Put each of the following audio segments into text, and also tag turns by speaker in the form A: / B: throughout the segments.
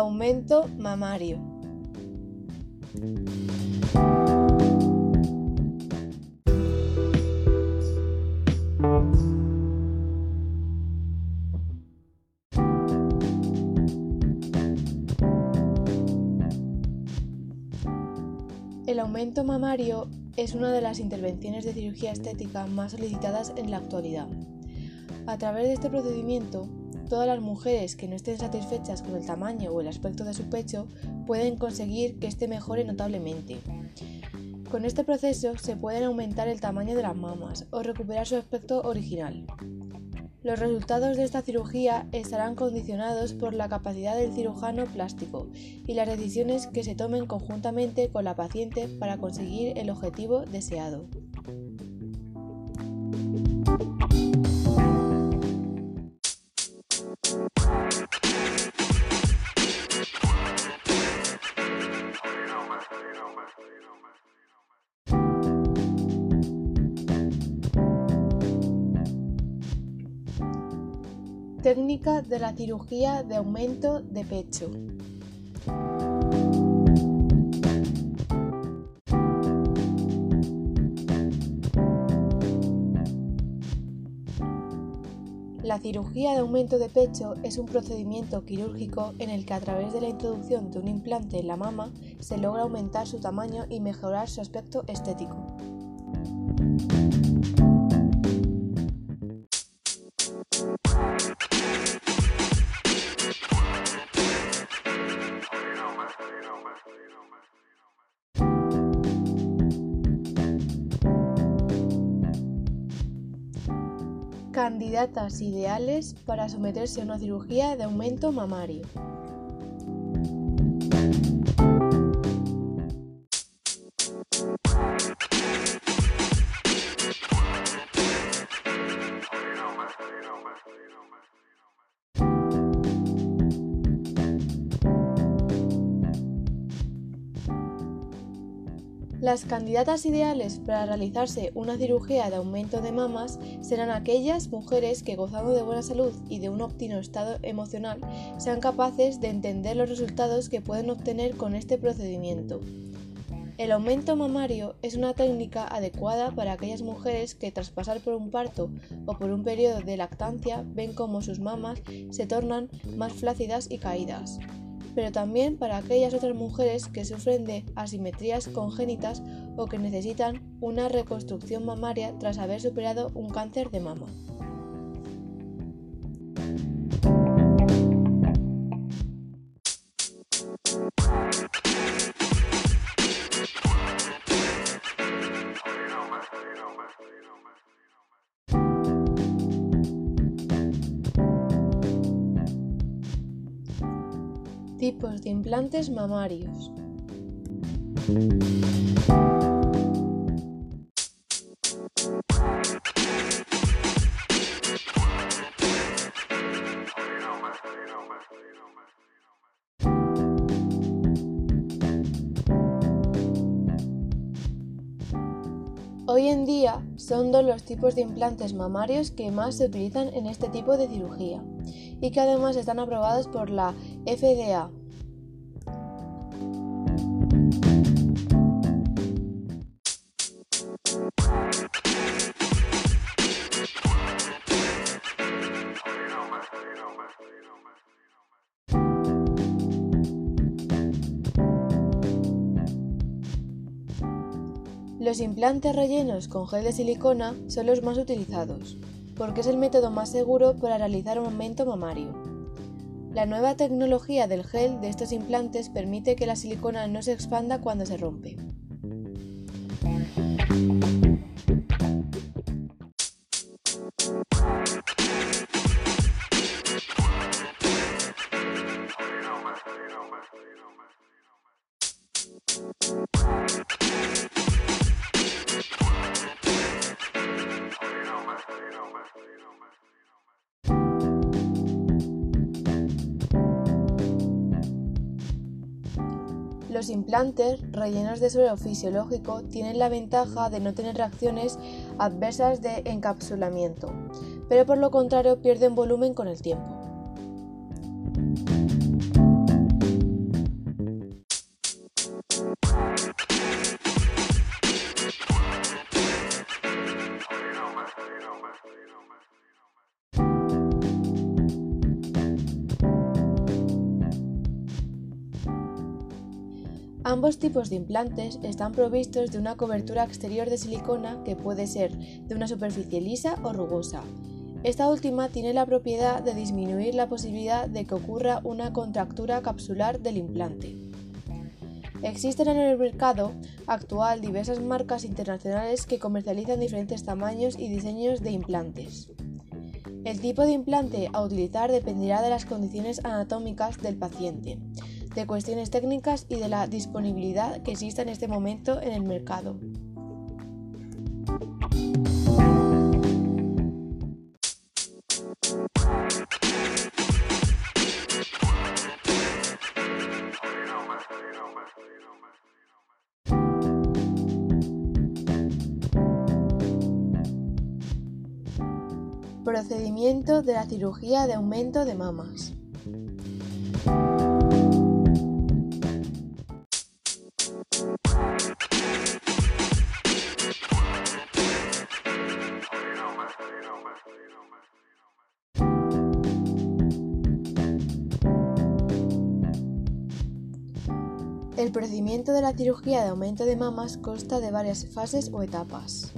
A: Aumento mamario. El aumento mamario es una de las intervenciones de cirugía estética más solicitadas en la actualidad. A través de este procedimiento, todas las mujeres que no estén satisfechas con el tamaño o el aspecto de su pecho pueden conseguir que éste mejore notablemente. Con este proceso se pueden aumentar el tamaño de las mamas o recuperar su aspecto original. Los resultados de esta cirugía estarán condicionados por la capacidad del cirujano plástico y las decisiones que se tomen conjuntamente con la paciente para conseguir el objetivo deseado. Técnica de la cirugía de aumento de pecho. La cirugía de aumento de pecho es un procedimiento quirúrgico en el que a través de la introducción de un implante en la mama se logra aumentar su tamaño y mejorar su aspecto estético. Candidatas ideales para someterse a una cirugía de aumento mamario. Las candidatas ideales para realizarse una cirugía de aumento de mamas serán aquellas mujeres que gozando de buena salud y de un óptimo estado emocional sean capaces de entender los resultados que pueden obtener con este procedimiento. El aumento mamario es una técnica adecuada para aquellas mujeres que tras pasar por un parto o por un periodo de lactancia ven cómo sus mamas se tornan más flácidas y caídas pero también para aquellas otras mujeres que sufren de asimetrías congénitas o que necesitan una reconstrucción mamaria tras haber superado un cáncer de mama. Tipos de implantes mamarios. Hoy en día son dos los tipos de implantes mamarios que más se utilizan en este tipo de cirugía y que además están aprobados por la FDA. Los implantes rellenos con gel de silicona son los más utilizados porque es el método más seguro para realizar un aumento mamario. La nueva tecnología del gel de estos implantes permite que la silicona no se expanda cuando se rompe. Los implantes rellenos de suero fisiológico tienen la ventaja de no tener reacciones adversas de encapsulamiento, pero por lo contrario pierden volumen con el tiempo. Ambos tipos de implantes están provistos de una cobertura exterior de silicona que puede ser de una superficie lisa o rugosa. Esta última tiene la propiedad de disminuir la posibilidad de que ocurra una contractura capsular del implante. Existen en el mercado actual diversas marcas internacionales que comercializan diferentes tamaños y diseños de implantes. El tipo de implante a utilizar dependerá de las condiciones anatómicas del paciente, de cuestiones técnicas y de la disponibilidad que exista en este momento en el mercado. Procedimiento de la cirugía de aumento de mamas. Procedimiento de la cirugía de aumento de mamas consta de varias fases o etapas.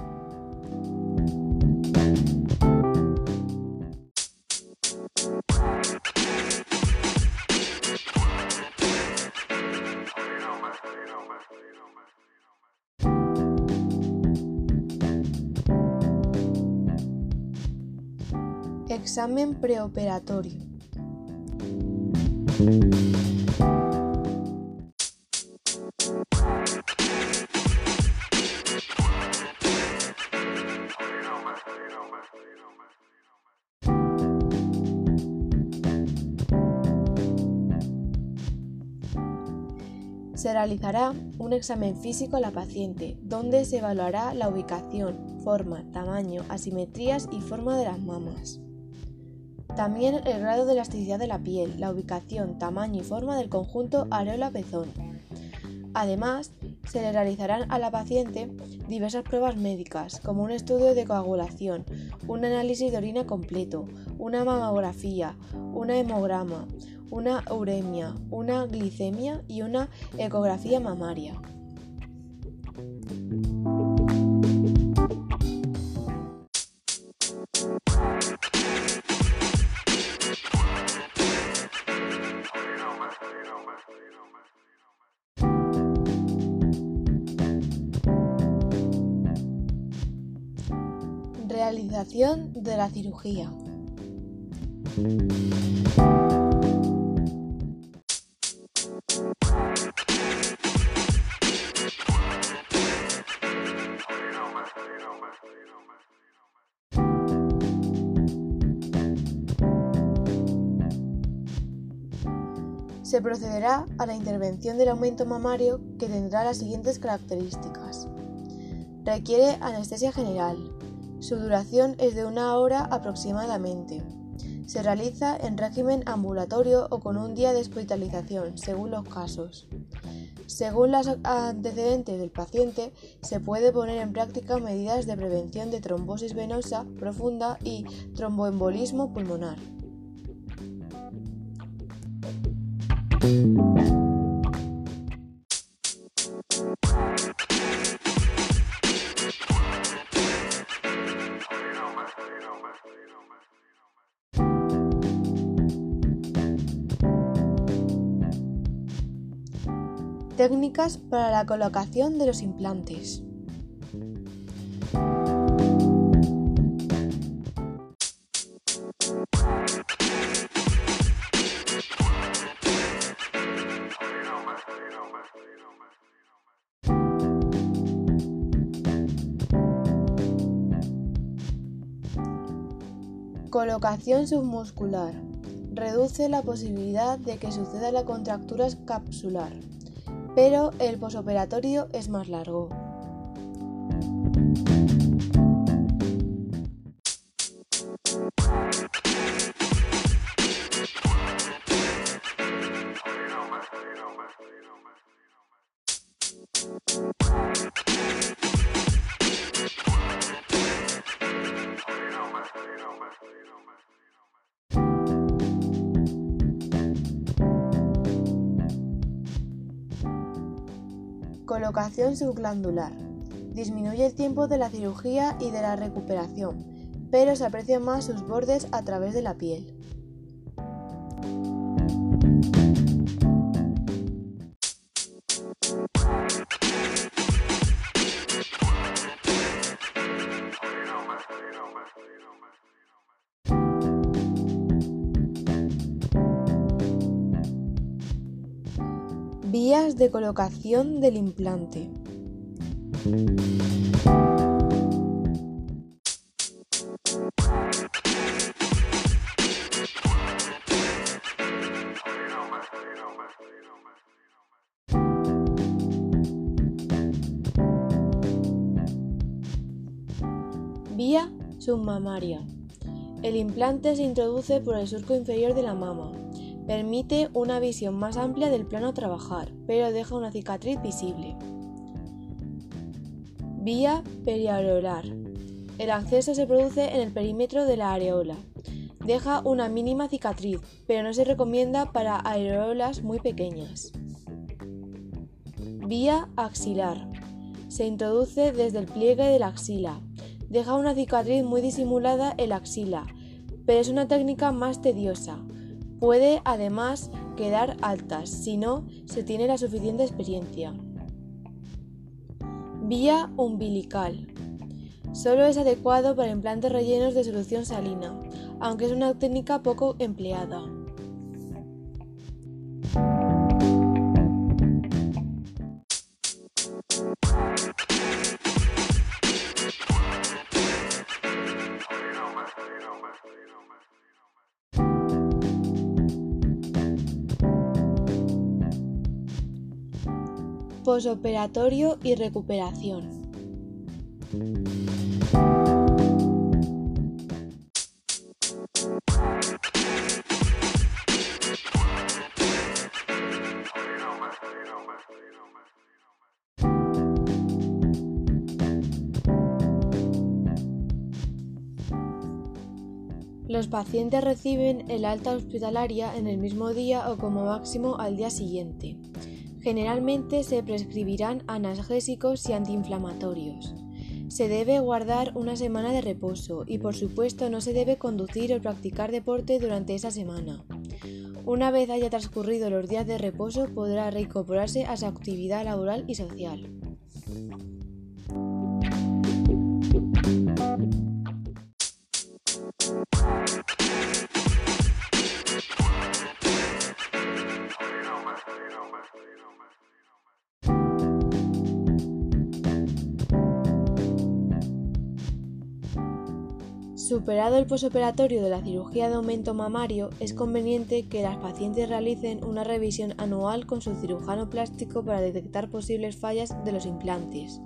A: Examen preoperatorio. Se realizará un examen físico a la paciente, donde se evaluará la ubicación, forma, tamaño, asimetrías y forma de las mamas. También el grado de elasticidad de la piel, la ubicación, tamaño y forma del conjunto areola-pezón. Además, se le realizarán a la paciente diversas pruebas médicas, como un estudio de coagulación, un análisis de orina completo, una mamografía, un hemograma, una uremia, una glicemia y una ecografía mamaria. Realización de la cirugía. Se procederá a la intervención del aumento mamario que tendrá las siguientes características. Requiere anestesia general. Su duración es de una hora aproximadamente. Se realiza en régimen ambulatorio o con un día de hospitalización, según los casos. Según los antecedentes del paciente, se puede poner en práctica medidas de prevención de trombosis venosa profunda y tromboembolismo pulmonar. Técnicas para la colocación de los implantes. Colocación submuscular. Reduce la posibilidad de que suceda la contractura capsular, pero el posoperatorio es más largo. Colocación subglandular. Disminuye el tiempo de la cirugía y de la recuperación, pero se aprecian más sus bordes a través de la piel. De colocación del implante. Vía submamaria. El implante se introduce por el surco inferior de la mama, Permite una visión más amplia del plano a trabajar, pero deja una cicatriz visible. Vía periareolar. El acceso se produce en el perímetro de la areola. Deja una mínima cicatriz, pero no se recomienda para areolas muy pequeñas. Vía axilar. Se introduce desde el pliegue de la axila. Deja una cicatriz muy disimulada en la axila, pero es una técnica más tediosa. Puede además quedar altas si no se tiene la suficiente experiencia. Vía umbilical. Solo es adecuado para implantes rellenos de solución salina, aunque es una técnica poco empleada. Posoperatorio y recuperación. Los pacientes reciben el alta hospitalaria en el mismo día o como máximo al día siguiente. Generalmente se prescribirán analgésicos y antiinflamatorios. Se debe guardar una semana de reposo y por supuesto no se debe conducir o practicar deporte durante esa semana. Una vez haya transcurrido los días de reposo podrá reincorporarse a su actividad laboral y social. Superado el posoperatorio de la cirugía de aumento mamario, es conveniente que las pacientes realicen una revisión anual con su cirujano plástico para detectar posibles fallas de los implantes.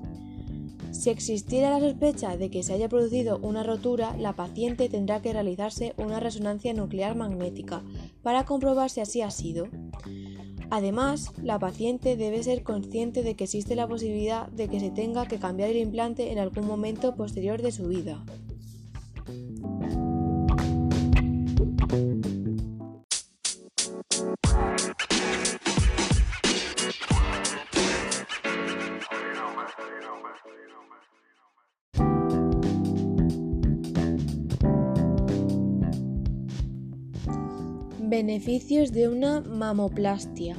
A: Si existiera la sospecha de que se haya producido una rotura, la paciente tendrá que realizarse una resonancia nuclear magnética para comprobar si así ha sido. Además, la paciente debe ser consciente de que existe la posibilidad de que se tenga que cambiar el implante en algún momento posterior de su vida. Beneficios de una mamoplastia.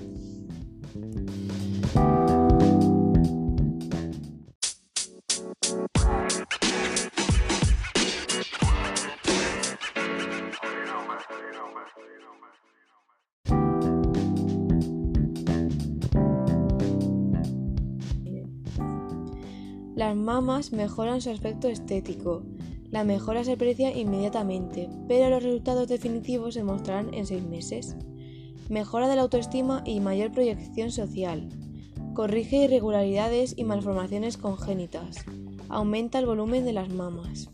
A: Las mamas mejoran su aspecto estético, la mejora se aprecia inmediatamente, pero los resultados definitivos se mostrarán en seis meses. Mejora de la autoestima y mayor proyección social. Corrige irregularidades y malformaciones congénitas. Aumenta el volumen de las mamas.